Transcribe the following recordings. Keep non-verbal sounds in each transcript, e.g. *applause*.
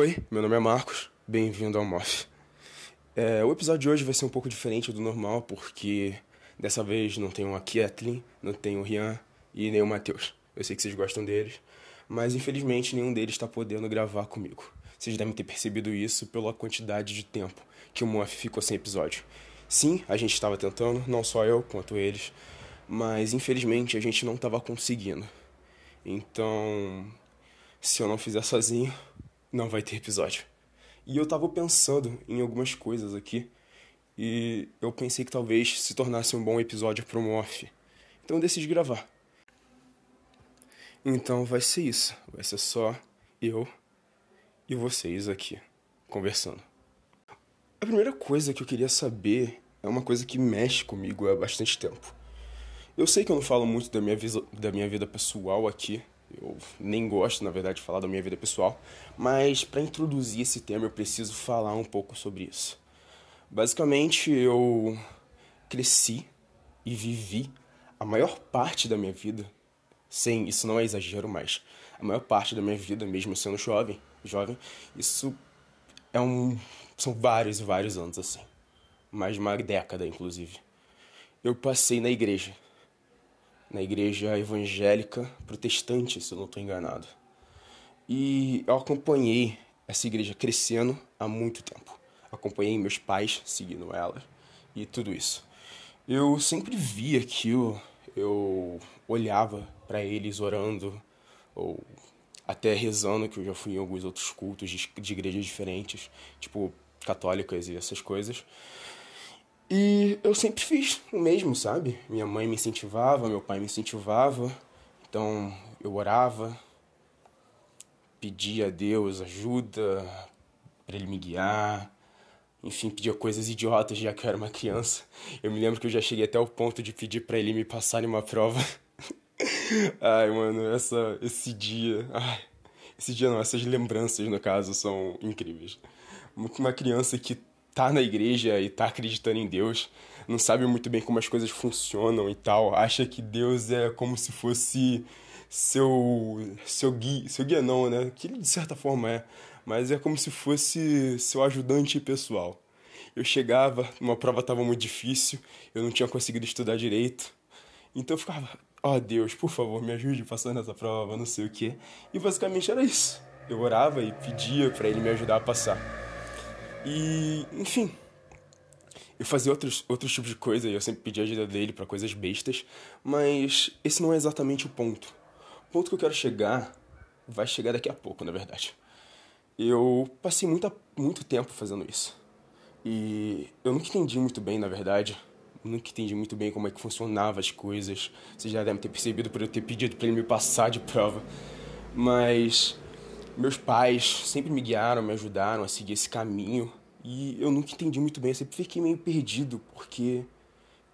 Oi, meu nome é Marcos, bem-vindo ao MOF. É, o episódio de hoje vai ser um pouco diferente do normal, porque dessa vez não tenho a Kathleen, não tenho o Rian e nem o Matheus. Eu sei que vocês gostam deles, mas infelizmente nenhum deles está podendo gravar comigo. Vocês devem ter percebido isso pela quantidade de tempo que o MOF ficou sem episódio. Sim, a gente estava tentando, não só eu quanto eles, mas infelizmente a gente não estava conseguindo. Então, se eu não fizer sozinho, não vai ter episódio. E eu tava pensando em algumas coisas aqui. E eu pensei que talvez se tornasse um bom episódio pro Morph. Então eu decidi gravar. Então vai ser isso. Vai ser só eu e vocês aqui, conversando. A primeira coisa que eu queria saber é uma coisa que mexe comigo há bastante tempo. Eu sei que eu não falo muito da minha, da minha vida pessoal aqui, eu nem gosto, na verdade, de falar da minha vida pessoal, mas para introduzir esse tema eu preciso falar um pouco sobre isso. Basicamente, eu cresci e vivi a maior parte da minha vida, sem isso não é exagero, mas a maior parte da minha vida, mesmo sendo jovem, jovem, isso é um são vários e vários anos assim, mais de uma década inclusive. Eu passei na igreja, na igreja evangélica protestante, se eu não estou enganado. E eu acompanhei essa igreja crescendo há muito tempo. Acompanhei meus pais seguindo ela e tudo isso. Eu sempre vi aquilo, eu olhava para eles orando ou até rezando, que eu já fui em alguns outros cultos de igrejas diferentes, tipo católicas e essas coisas. E eu sempre fiz o mesmo, sabe? Minha mãe me incentivava, meu pai me incentivava. Então eu orava, pedia a Deus ajuda para ele me guiar. Enfim, pedia coisas idiotas já que eu era uma criança. Eu me lembro que eu já cheguei até o ponto de pedir para ele me passar em uma prova. *laughs* ai, mano, essa, esse dia. Ai, esse dia não, essas lembranças, no caso, são incríveis. Uma criança que tá na igreja e tá acreditando em Deus, não sabe muito bem como as coisas funcionam e tal, acha que Deus é como se fosse seu seu guia, seu guia não, né? Que ele de certa forma é, mas é como se fosse seu ajudante pessoal. Eu chegava, uma prova estava muito difícil, eu não tinha conseguido estudar direito. Então eu ficava, ó oh, Deus, por favor, me ajude passando essa prova, não sei o quê. E basicamente era isso. Eu orava e pedia para ele me ajudar a passar. E, enfim, eu fazia outros, outros tipos de coisa e eu sempre pedia ajuda dele para coisas bestas, mas esse não é exatamente o ponto. O ponto que eu quero chegar vai chegar daqui a pouco, na verdade. Eu passei muita, muito tempo fazendo isso. E eu nunca entendi muito bem, na verdade. nunca entendi muito bem como é que funcionavam as coisas. Vocês já devem ter percebido por eu ter pedido para ele me passar de prova. Mas meus pais sempre me guiaram, me ajudaram a seguir esse caminho e eu nunca entendi muito bem, eu sempre fiquei meio perdido porque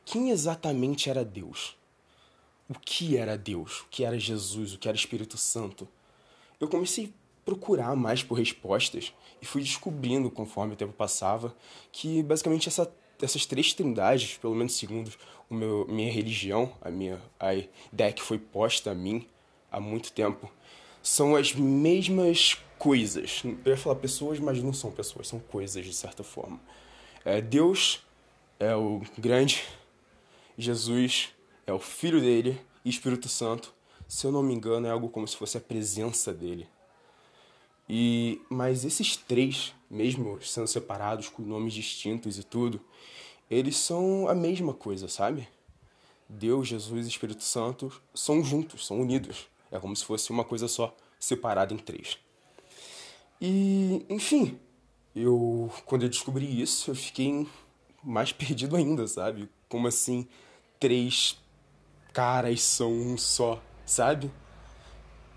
quem exatamente era Deus? O que era Deus? O que era Jesus? O que era Espírito Santo? Eu comecei a procurar mais por respostas e fui descobrindo conforme o tempo passava que basicamente essa, essas três trindades, pelo menos segundo o meu, minha religião, a minha a ideia que foi posta a mim há muito tempo, são as mesmas coisas. Eu ia falar pessoas, mas não são pessoas, são coisas de certa forma. É, Deus é o grande, Jesus é o Filho dele e Espírito Santo, se eu não me engano, é algo como se fosse a presença dele. E mas esses três, mesmo sendo separados com nomes distintos e tudo, eles são a mesma coisa, sabe? Deus, Jesus e Espírito Santo são juntos, são unidos. É como se fosse uma coisa só, separada em três. E, enfim, eu quando eu descobri isso, eu fiquei mais *laughs* perdido ainda, sabe? Como assim três caras são um só, sabe?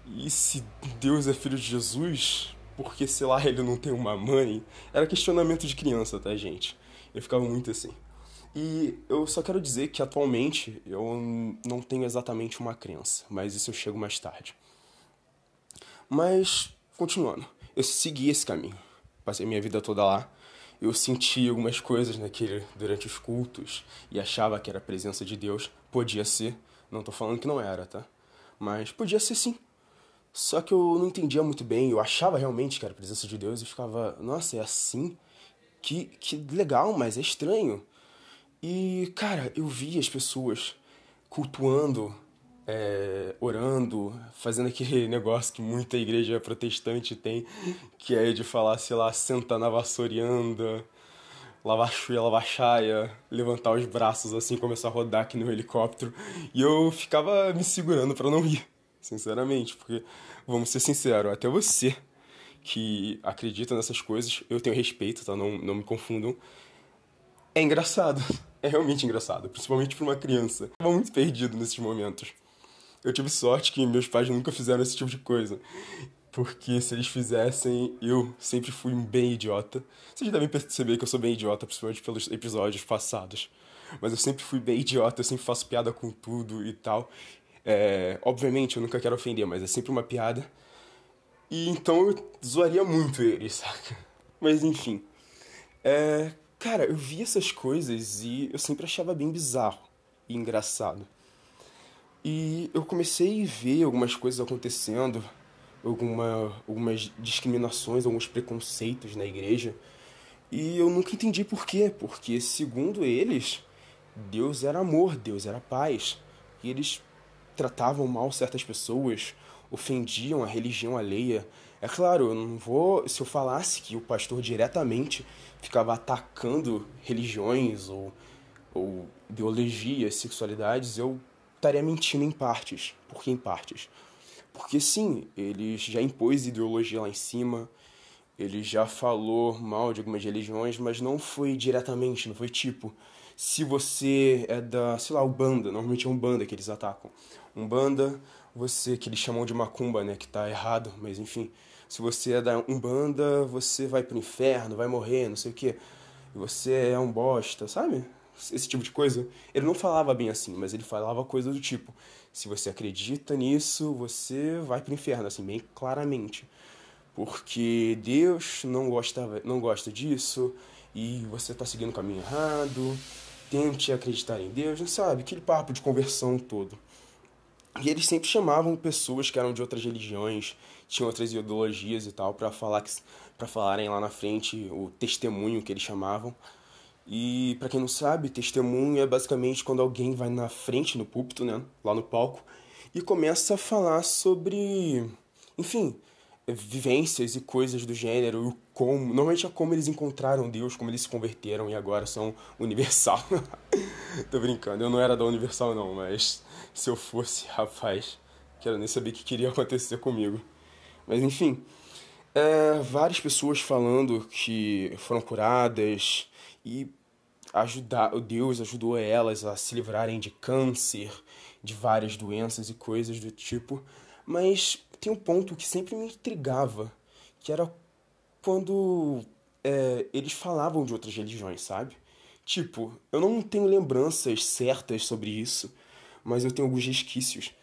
E se Deus é filho de Jesus, porque sei lá, ele não tem uma mãe? Era questionamento de criança, tá, gente? Eu ficava muito assim. E eu só quero dizer que atualmente eu não tenho exatamente uma crença, mas isso eu chego mais tarde. Mas, continuando, eu segui esse caminho. Passei minha vida toda lá. Eu senti algumas coisas naquele durante os cultos e achava que era a presença de Deus. Podia ser, não tô falando que não era, tá? Mas podia ser sim. Só que eu não entendia muito bem, eu achava realmente que era a presença de Deus e ficava, nossa, é assim? Que, que legal, mas é estranho. E, cara, eu vi as pessoas cultuando, é, orando, fazendo aquele *laughs* negócio que muita igreja protestante tem, que é de falar, sei lá, senta na vassoura e lavar chuia, lavar chaia, levantar os braços assim, começar a rodar aqui no helicóptero. E eu ficava me segurando para não rir, sinceramente, porque, vamos ser sinceros, até você que acredita nessas coisas, eu tenho respeito, tá? Não, não me confundam. É engraçado. *laughs* É realmente engraçado, principalmente para uma criança. Eu tava muito perdido nesses momentos. Eu tive sorte que meus pais nunca fizeram esse tipo de coisa. Porque se eles fizessem, eu sempre fui um bem idiota. Vocês devem perceber que eu sou bem idiota, principalmente pelos episódios passados. Mas eu sempre fui bem idiota, eu sempre faço piada com tudo e tal. É, obviamente, eu nunca quero ofender, mas é sempre uma piada. E então eu zoaria muito eles, *laughs* saca? Mas enfim. É, Cara, eu vi essas coisas e eu sempre achava bem bizarro e engraçado. E eu comecei a ver algumas coisas acontecendo, alguma, algumas discriminações, alguns preconceitos na igreja. E eu nunca entendi por quê. Porque, segundo eles, Deus era amor, Deus era paz. E eles tratavam mal certas pessoas, ofendiam a religião alheia. É claro, eu não vou. Se eu falasse que o pastor diretamente ficava atacando religiões ou, ou ideologias, sexualidades, eu estaria mentindo em partes. Por que em partes? Porque sim, ele já impôs ideologia lá em cima, ele já falou mal de algumas religiões, mas não foi diretamente, não foi tipo, se você é da, sei lá, Umbanda, normalmente é Umbanda que eles atacam. Umbanda, você, que eles chamam de macumba, né, que tá errado, mas enfim, se você é da Umbanda, você vai pro inferno, vai morrer, não sei o quê. Você é um bosta, sabe? Esse tipo de coisa. Ele não falava bem assim, mas ele falava coisa do tipo: se você acredita nisso, você vai pro inferno, assim, bem claramente. Porque Deus não gosta, não gosta disso e você tá seguindo o caminho errado. Tente acreditar em Deus, não sabe? Aquele papo de conversão todo. E eles sempre chamavam pessoas que eram de outras religiões, tinham outras ideologias e tal, para falar para falarem lá na frente o testemunho que eles chamavam. E para quem não sabe, testemunho é basicamente quando alguém vai na frente no púlpito, né, lá no palco, e começa a falar sobre, enfim, vivências e coisas do gênero, como, normalmente é como eles encontraram Deus, como eles se converteram e agora são universal. *laughs* Tô brincando, eu não era da Universal não, mas se eu fosse, *laughs* rapaz, quero nem saber o que queria acontecer comigo. Mas enfim, é, várias pessoas falando que foram curadas e ajudar, Deus ajudou elas a se livrarem de câncer, de várias doenças e coisas do tipo. Mas tem um ponto que sempre me intrigava, que era quando é, eles falavam de outras religiões, sabe? Tipo, eu não tenho lembranças certas sobre isso, mas eu tenho alguns resquícios,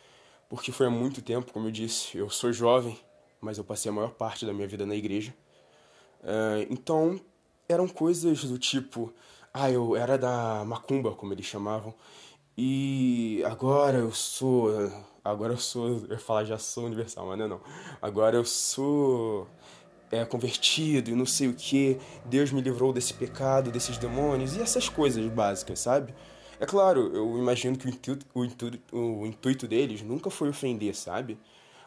porque foi há muito tempo, como eu disse, eu sou jovem, mas eu passei a maior parte da minha vida na igreja. Uh, então, eram coisas do tipo, ah, eu era da macumba, como eles chamavam, e agora eu sou, agora eu sou, eu ia falar já sou universal, mas não é não. Agora eu sou é, convertido e não sei o que, Deus me livrou desse pecado, desses demônios e essas coisas básicas, sabe? É claro, eu imagino que o intuito, o intuito, o intuito deles nunca foi ofender, sabe?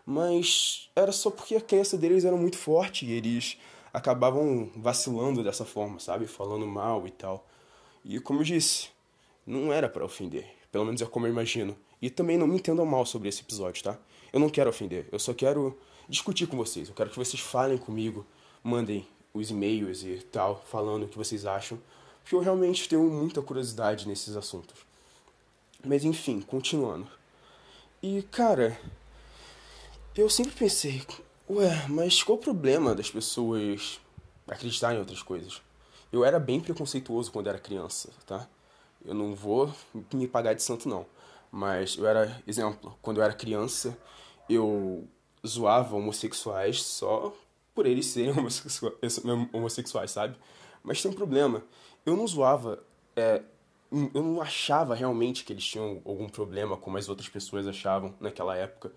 Mas era só porque a crença deles era muito forte e eles acabavam vacilando dessa forma, sabe? Falando mal e tal. E como eu disse, não era para ofender. Pelo menos é como eu imagino. E também não me entendam mal sobre esse episódio, tá? Eu não quero ofender, eu só quero discutir com vocês. Eu quero que vocês falem comigo, mandem os e-mails e tal, falando o que vocês acham, porque eu realmente tenho muita curiosidade nesses assuntos. Mas enfim, continuando. E cara, eu sempre pensei, ué, mas qual o problema das pessoas acreditarem em outras coisas? Eu era bem preconceituoso quando era criança, tá? Eu não vou me pagar de santo não, mas eu era, exemplo, quando eu era criança, eu zoava homossexuais só por eles serem *laughs* homossexuais, sabe? Mas tem um problema. Eu não zoava, é, eu não achava realmente que eles tinham algum problema como as outras pessoas achavam naquela época.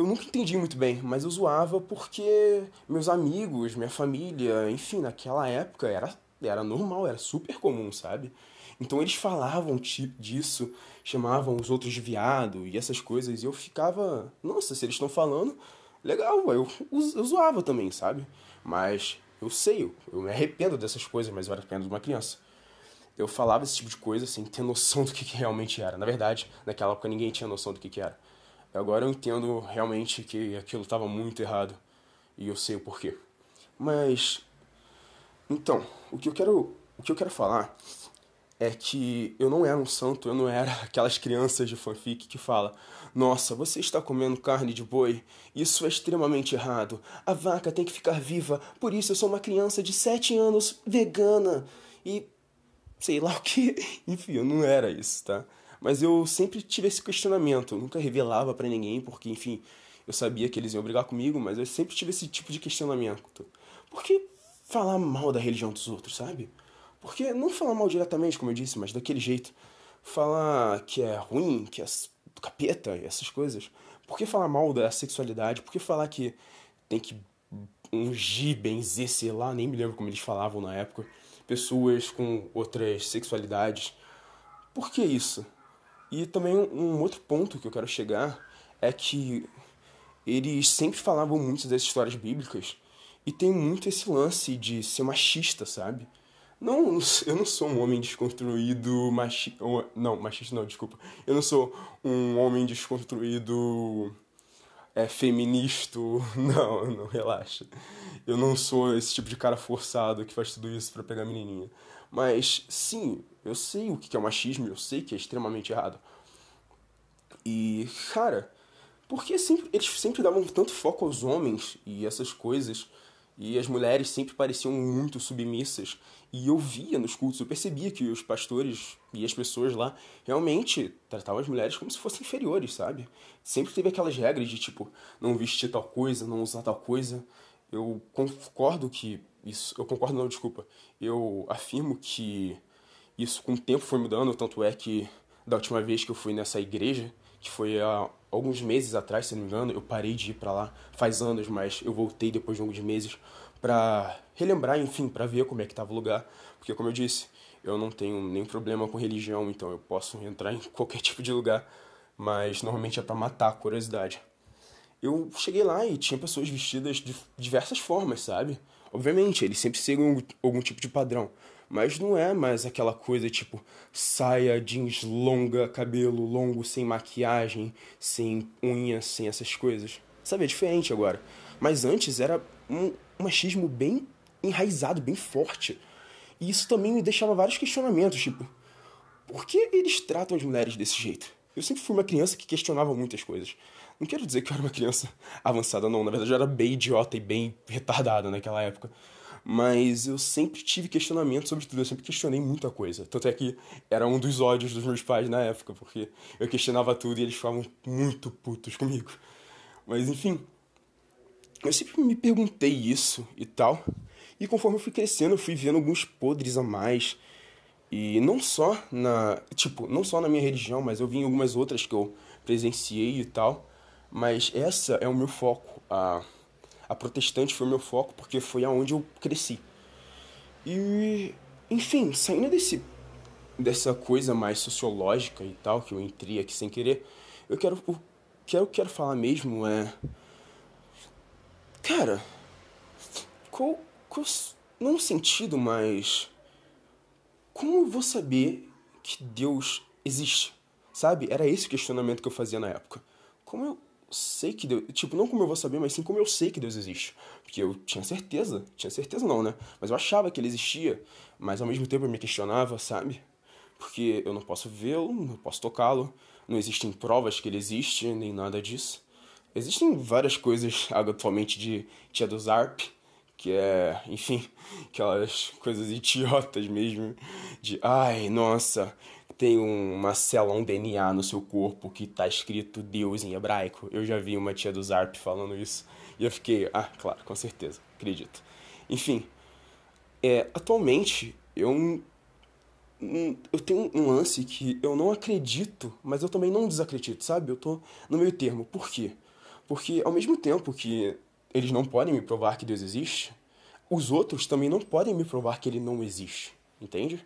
Eu nunca entendi muito bem, mas eu zoava porque meus amigos, minha família, enfim, naquela época era, era normal, era super comum, sabe? Então eles falavam tipo disso, chamavam os outros de viado e essas coisas, e eu ficava, nossa, se eles estão falando, legal, eu, eu zoava também, sabe? Mas eu sei, eu, me arrependo dessas coisas, mas eu era apenas uma criança. Eu falava esse tipo de coisa sem ter noção do que, que realmente era. Na verdade, naquela época ninguém tinha noção do que, que era. Agora eu entendo realmente que aquilo estava muito errado. E eu sei o porquê. Mas. Então, o que eu quero, o que eu quero falar é que eu não era um santo, eu não era *laughs* aquelas crianças de fanfic que fala: "Nossa, você está comendo carne de boi? Isso é extremamente errado. A vaca tem que ficar viva, por isso eu sou uma criança de 7 anos vegana." E sei lá o que. *laughs* Enfim, eu não era isso, tá? Mas eu sempre tive esse questionamento, eu nunca revelava para ninguém, porque enfim, eu sabia que eles iam brigar comigo, mas eu sempre tive esse tipo de questionamento. Por que falar mal da religião dos outros, sabe? Porque não falar mal diretamente, como eu disse, mas daquele jeito. Falar que é ruim, que é do capeta, essas coisas. Por que falar mal da sexualidade? Por que falar que tem que ungir, benzer, sei lá, nem me lembro como eles falavam na época. Pessoas com outras sexualidades. Por que isso? E também um outro ponto que eu quero chegar é que eles sempre falavam muito das histórias bíblicas e tem muito esse lance de ser machista, sabe? Não, eu não sou um homem desconstruído machista. Não, machista não, desculpa. Eu não sou um homem desconstruído é, feminista. *laughs* Não, não, relaxa. Eu não sou esse tipo de cara forçado que faz tudo isso para pegar menininha. Mas, sim, eu sei o que é o machismo, eu sei que é extremamente errado. E, cara, porque sempre, eles sempre davam tanto foco aos homens e essas coisas e as mulheres sempre pareciam muito submissas. E eu via nos cultos, eu percebia que os pastores e as pessoas lá realmente tratavam as mulheres como se fossem inferiores, sabe? Sempre teve aquelas regras de tipo, não vestir tal coisa, não usar tal coisa. Eu concordo que isso. Eu concordo, não, desculpa. Eu afirmo que isso com o tempo foi mudando, tanto é que da última vez que eu fui nessa igreja, que foi há alguns meses atrás, se não me engano, eu parei de ir para lá faz anos, mas eu voltei depois de alguns meses para relembrar, enfim, para ver como é que estava o lugar, porque como eu disse, eu não tenho nenhum problema com religião, então eu posso entrar em qualquer *laughs* tipo de lugar, mas normalmente é para matar a curiosidade. Eu cheguei lá e tinha pessoas vestidas de diversas formas, sabe? Obviamente, eles sempre seguem algum tipo de padrão, mas não é mais aquela coisa tipo saia, jeans longa, cabelo longo, sem maquiagem, sem unhas, sem essas coisas. Sabe, é diferente agora. Mas antes era um, um machismo bem enraizado, bem forte. E isso também me deixava vários questionamentos, tipo, por que eles tratam as mulheres desse jeito? Eu sempre fui uma criança que questionava muitas coisas. Não quero dizer que eu era uma criança *laughs* avançada, não. Na verdade, eu era bem idiota e bem retardada naquela época. Mas eu sempre tive questionamento sobre tudo, eu sempre questionei muita coisa. Tanto é que era um dos ódios dos meus pais na época, porque eu questionava tudo e eles ficavam muito putos comigo. Mas enfim, eu sempre me perguntei isso e tal. E conforme eu fui crescendo, eu fui vendo alguns podres a mais. E não só na, tipo, não só na minha religião, mas eu vi em algumas outras que eu presenciei e tal. Mas essa é o meu foco, a a protestante foi o meu foco porque foi aonde eu cresci. E, enfim, saindo desse dessa coisa mais sociológica e tal que eu entrei aqui sem querer, eu quero o que eu quero falar mesmo é cara, qual, qual não sentido, mas como eu vou saber que Deus existe? Sabe? Era esse o questionamento que eu fazia na época. Como eu sei que Deus. Tipo, não como eu vou saber, mas sim como eu sei que Deus existe. Porque eu tinha certeza. Tinha certeza não, né? Mas eu achava que ele existia. Mas ao mesmo tempo eu me questionava, sabe? Porque eu não posso vê-lo, não posso tocá-lo. Não existem provas que ele existe, nem nada disso. Existem várias coisas *laughs* atualmente de Tia do Zarp, que é, enfim, *laughs* aquelas coisas idiotas mesmo. De, ai, nossa, tem uma célula, um DNA no seu corpo que tá escrito Deus em hebraico. Eu já vi uma tia do Zarp falando isso. E eu fiquei, ah, claro, com certeza, acredito. Enfim, é, atualmente eu, eu tenho um lance que eu não acredito, mas eu também não desacredito, sabe? Eu tô no meio termo. Por quê? Porque ao mesmo tempo que eles não podem me provar que Deus existe, os outros também não podem me provar que ele não existe, entende?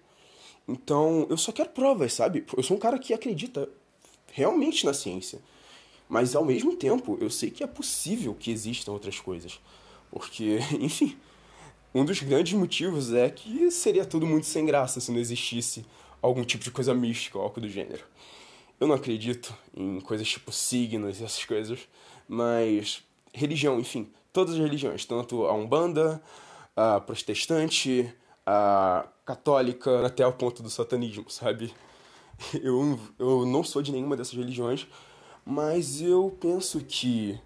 Então, eu só quero provas, sabe? Eu sou um cara que acredita realmente na ciência. Mas ao mesmo tempo, eu sei que é possível que existam outras coisas. Porque, *laughs* enfim, um dos grandes motivos é que seria tudo muito sem graça se não existisse algum tipo de coisa mística ou algo do gênero. Eu não acredito em coisas tipo signos e essas coisas, mas religião, enfim, todas as religiões, tanto a Umbanda, a protestante, a católica, até o ponto do satanismo, sabe? *laughs* Eu, eu não sou de nenhuma dessas religiões, mas eu penso que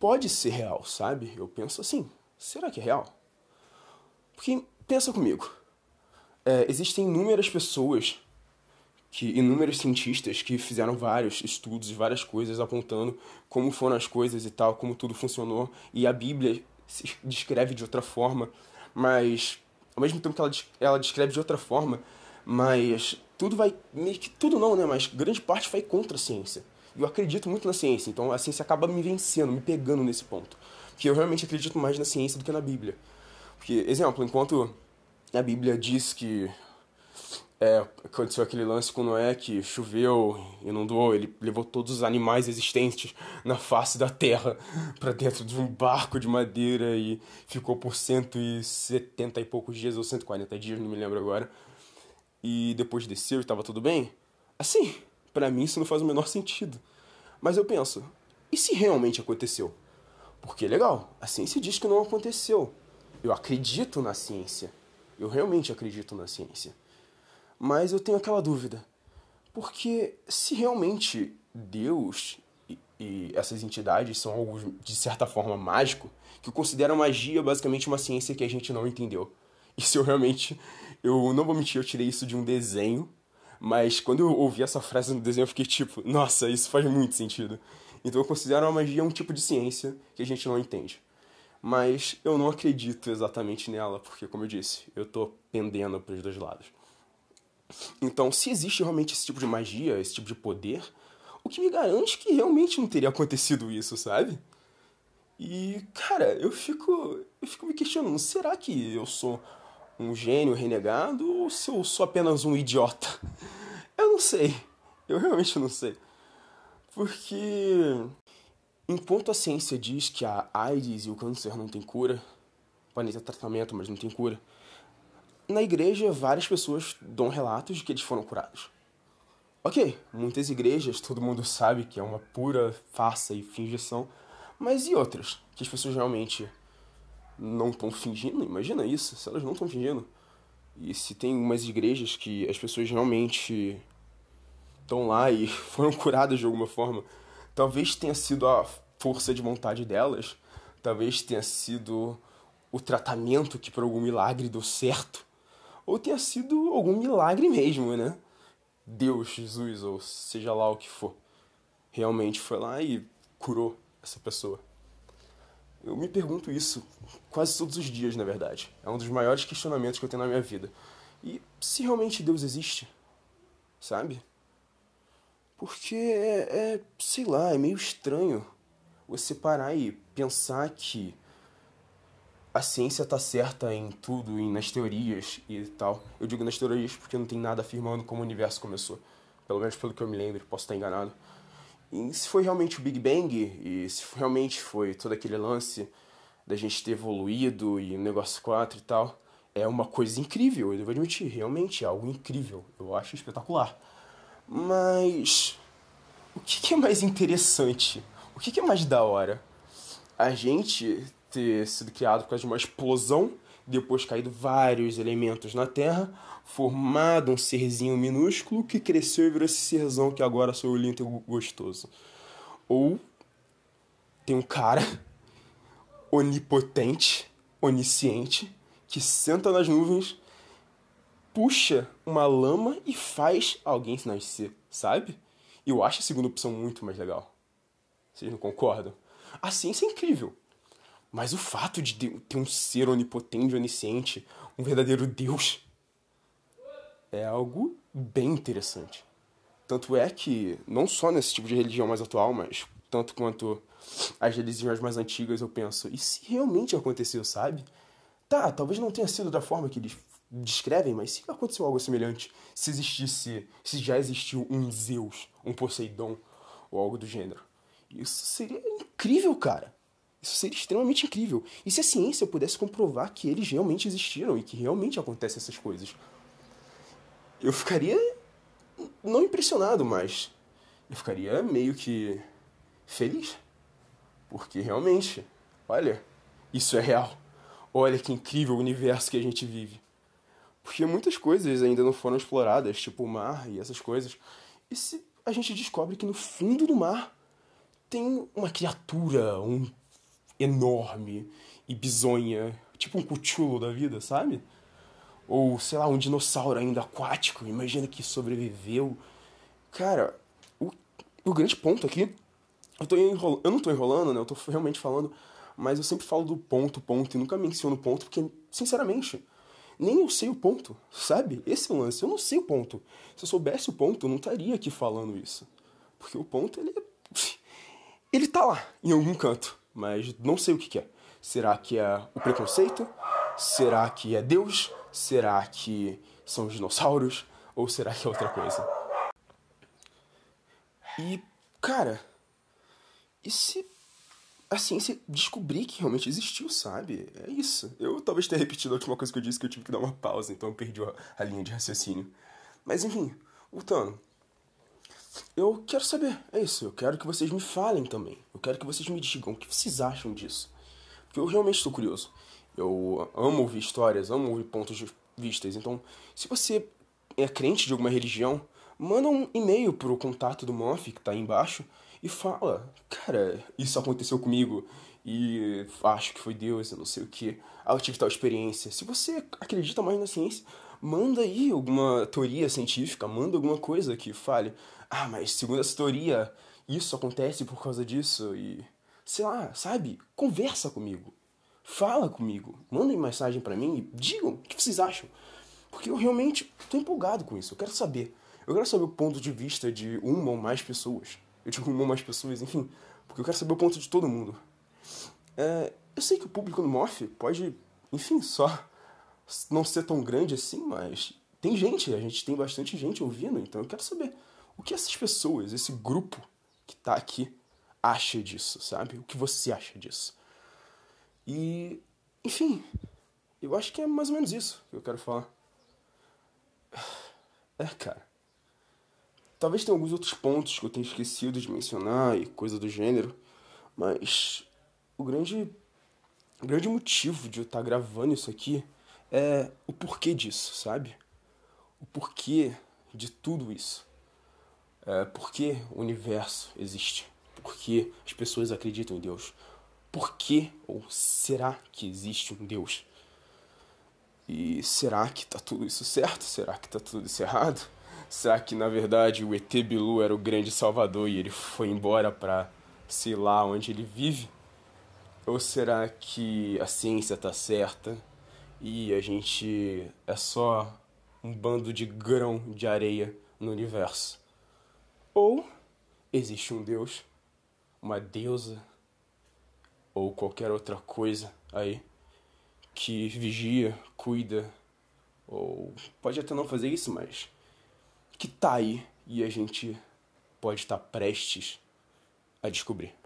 pode ser real, sabe? Eu penso assim, será que é real? Porque, pensa comigo, é, existem inúmeras pessoas, que inúmeros cientistas que fizeram vários estudos e várias coisas apontando como foram as coisas e tal, como tudo funcionou, e a Bíblia se descreve de outra forma, mas ao mesmo tempo que ela, ela descreve de outra forma, mas tudo vai. Meio que tudo não, né? Mas grande parte vai contra a ciência. Eu acredito muito na ciência, então a ciência acaba me vencendo, me pegando nesse ponto. Porque eu realmente acredito mais na ciência do que na Bíblia. Porque, exemplo, enquanto a Bíblia diz que é, aconteceu aquele lance com Noé que choveu, inundou, ele levou todos os animais existentes na face da terra *laughs* para dentro de um barco de madeira e ficou por 170 e poucos dias ou 140 dias, não me lembro agora e depois desceu e estava tudo bem? Assim, para mim isso não faz o menor sentido. Mas eu penso, e se realmente aconteceu? Porque legal, a ciência diz que não aconteceu. Eu acredito na ciência. Eu realmente acredito na ciência. Mas eu tenho aquela dúvida. Porque se realmente Deus e, e essas entidades são algo de certa forma mágico, que eu considero magia basicamente uma ciência que a gente não entendeu. *laughs* Isso eu realmente eu não vou mentir, eu tirei isso de um desenho, mas quando eu ouvi essa frase no desenho eu fiquei tipo, nossa, isso faz muito sentido. Então eu considero a magia um tipo de ciência que a gente não entende. Mas eu não acredito exatamente nela, porque, como eu disse, eu tô pendendo para os dois lados. Então, se existe realmente esse tipo de magia, esse tipo de poder, o que me garante que realmente não teria acontecido isso, sabe? E, cara, eu fico, eu fico me questionando, será que eu sou um gênio renegado ou se eu sou apenas um idiota? *laughs* Eu não sei. Eu realmente não sei. Porque enquanto a ciência diz que a AIDS e o câncer não tem cura, podem ter tratamento, mas não tem cura, na igreja várias pessoas dão relatos de que eles foram curados. Ok, muitas igrejas, todo mundo sabe que é uma pura farsa e fingição, mas e outras? Que as pessoas realmente não estão fingindo, imagina isso, se elas não estão fingindo. E se tem umas igrejas que as pessoas realmente estão lá e *laughs* foram curadas de alguma forma, talvez tenha sido a força de vontade delas, talvez tenha sido o tratamento que por algum milagre deu certo, ou tenha sido algum milagre mesmo, né? Deus, Jesus, ou seja lá o que for, realmente foi lá e curou essa pessoa. Eu me pergunto isso quase todos os dias, na verdade. É um dos maiores questionamentos que eu tenho na minha vida. E se realmente Deus existe? Sabe? Porque é, é sei lá, é meio estranho você parar e pensar que a ciência tá certa em tudo, em, nas teorias e tal. Eu digo nas teorias porque não tem nada afirmando como o universo começou. Pelo menos pelo que eu me lembro, posso estar enganado. E se foi realmente o Big Bang, e se realmente foi todo aquele lance da gente ter evoluído e o negócio 4 e tal, é uma coisa incrível, eu devo admitir, realmente é algo incrível, eu acho espetacular. Mas o que, é mais interessante? O que é mais da hora? A gente ter sido criado por causa de uma explosão, depois caído vários elementos na Terra, formado um serzinho minúsculo que cresceu e virou esse serzão que agora sou lindo e gostoso. Ou tem um cara *laughs* onipotente, onisciente, que senta nas nuvens, puxa uma lama e faz alguém nascer, sabe? Eu acho a segunda opção muito mais legal. Vocês não concordam? A ciência é incrível. Mas o fato de ter um ser onipotente, onisciente, um verdadeiro Deus, é algo bem interessante. Tanto é que, não só nesse tipo de religião mais atual, mas tanto quanto as religiões mais antigas, eu penso, e se realmente aconteceu, sabe? Tá, talvez não tenha sido da forma que eles descrevem, mas se aconteceu algo semelhante, se existisse, se já existiu um Zeus, um Poseidon ou algo do gênero, isso seria incrível, cara. Isso seria extremamente incrível. E se a ciência pudesse comprovar que eles realmente existiram e que realmente acontecem essas coisas, eu ficaria não impressionado, mas eu ficaria meio que feliz. Porque realmente, olha, isso é real. Olha que incrível o universo que a gente vive. Porque muitas coisas ainda não foram exploradas, tipo o mar e essas coisas. E se a gente descobre que no fundo do mar tem uma criatura, um enorme e bizonha, tipo um cuchulo da vida, sabe? Ou, sei lá, um dinossauro ainda aquático, imagina que sobreviveu. Cara, o, o grande ponto aqui, eu, tô eu não tô enrolando, né? Eu tô realmente falando, mas eu sempre falo do ponto, ponto, e nunca menciono ponto, porque, sinceramente, nem eu sei o ponto, sabe? Esse é o lance, eu não sei o ponto. Se eu soubesse o ponto, eu não estaria aqui falando isso. Porque o ponto, ele é... Ele tá lá, em algum canto, mas não sei o que, que é. Será que é o preconceito? Será que é Deus? Será que são os dinossauros? Ou será que é outra coisa? E, cara, e se a ciência descobrir que realmente existiu, sabe? É isso. Eu talvez tenha repetido a última coisa que eu disse, que eu tive que dar uma pausa, então eu perdi a linha de raciocínio. Mas enfim, voltando. Eu quero saber, é isso. Eu quero que vocês me falem também. Eu quero que vocês me digam o que vocês acham disso. Porque eu realmente estou curioso. Eu amo ouvir histórias, amo ouvir pontos de vistas. Então, se você é crente de alguma religião, manda um e-mail pro contato do Moff, que tá aí embaixo, e fala, cara, isso aconteceu comigo e acho que foi Deus, eu não sei o que. Ah, eu tive tal experiência. Se você acredita mais na ciência, manda aí alguma teoria científica, manda alguma coisa que fale, ah, mas segundo essa teoria, isso acontece por causa disso e sei lá, sabe? Conversa comigo. Fala comigo, mandem mensagem para mim e digam o que vocês acham. Porque eu realmente tô empolgado com isso, eu quero saber. Eu quero saber o ponto de vista de uma ou mais pessoas. Eu digo uma ou mais pessoas, enfim. Porque eu quero saber o ponto de todo mundo. É, eu sei que o público no Morph pode, enfim, só não ser tão grande assim, mas tem gente, a gente tem bastante gente ouvindo, então eu quero saber o que essas pessoas, esse grupo que tá aqui, acha disso, sabe? O que você acha disso? E, enfim, eu acho que é mais ou menos isso que eu quero falar. É, cara. Talvez tenha alguns outros pontos que eu tenha esquecido de mencionar e coisa do gênero, mas o grande, o grande motivo de eu estar gravando isso aqui é o porquê disso, sabe? O porquê de tudo isso. É, por que o universo existe? Por que as pessoas acreditam em Deus? por que ou será que existe um Deus? E será que tá tudo isso certo? Será que tá tudo isso errado? Será que na verdade o ET Bilu era o grande salvador e ele foi embora para sei lá onde ele vive? Ou será que a ciência tá certa e a gente é só um bando de grão de areia no universo? Ou existe um Deus, uma deusa ou qualquer outra coisa aí que vigia, cuida, ou pode até não fazer isso, mas que tá aí e a gente pode estar tá prestes a descobrir.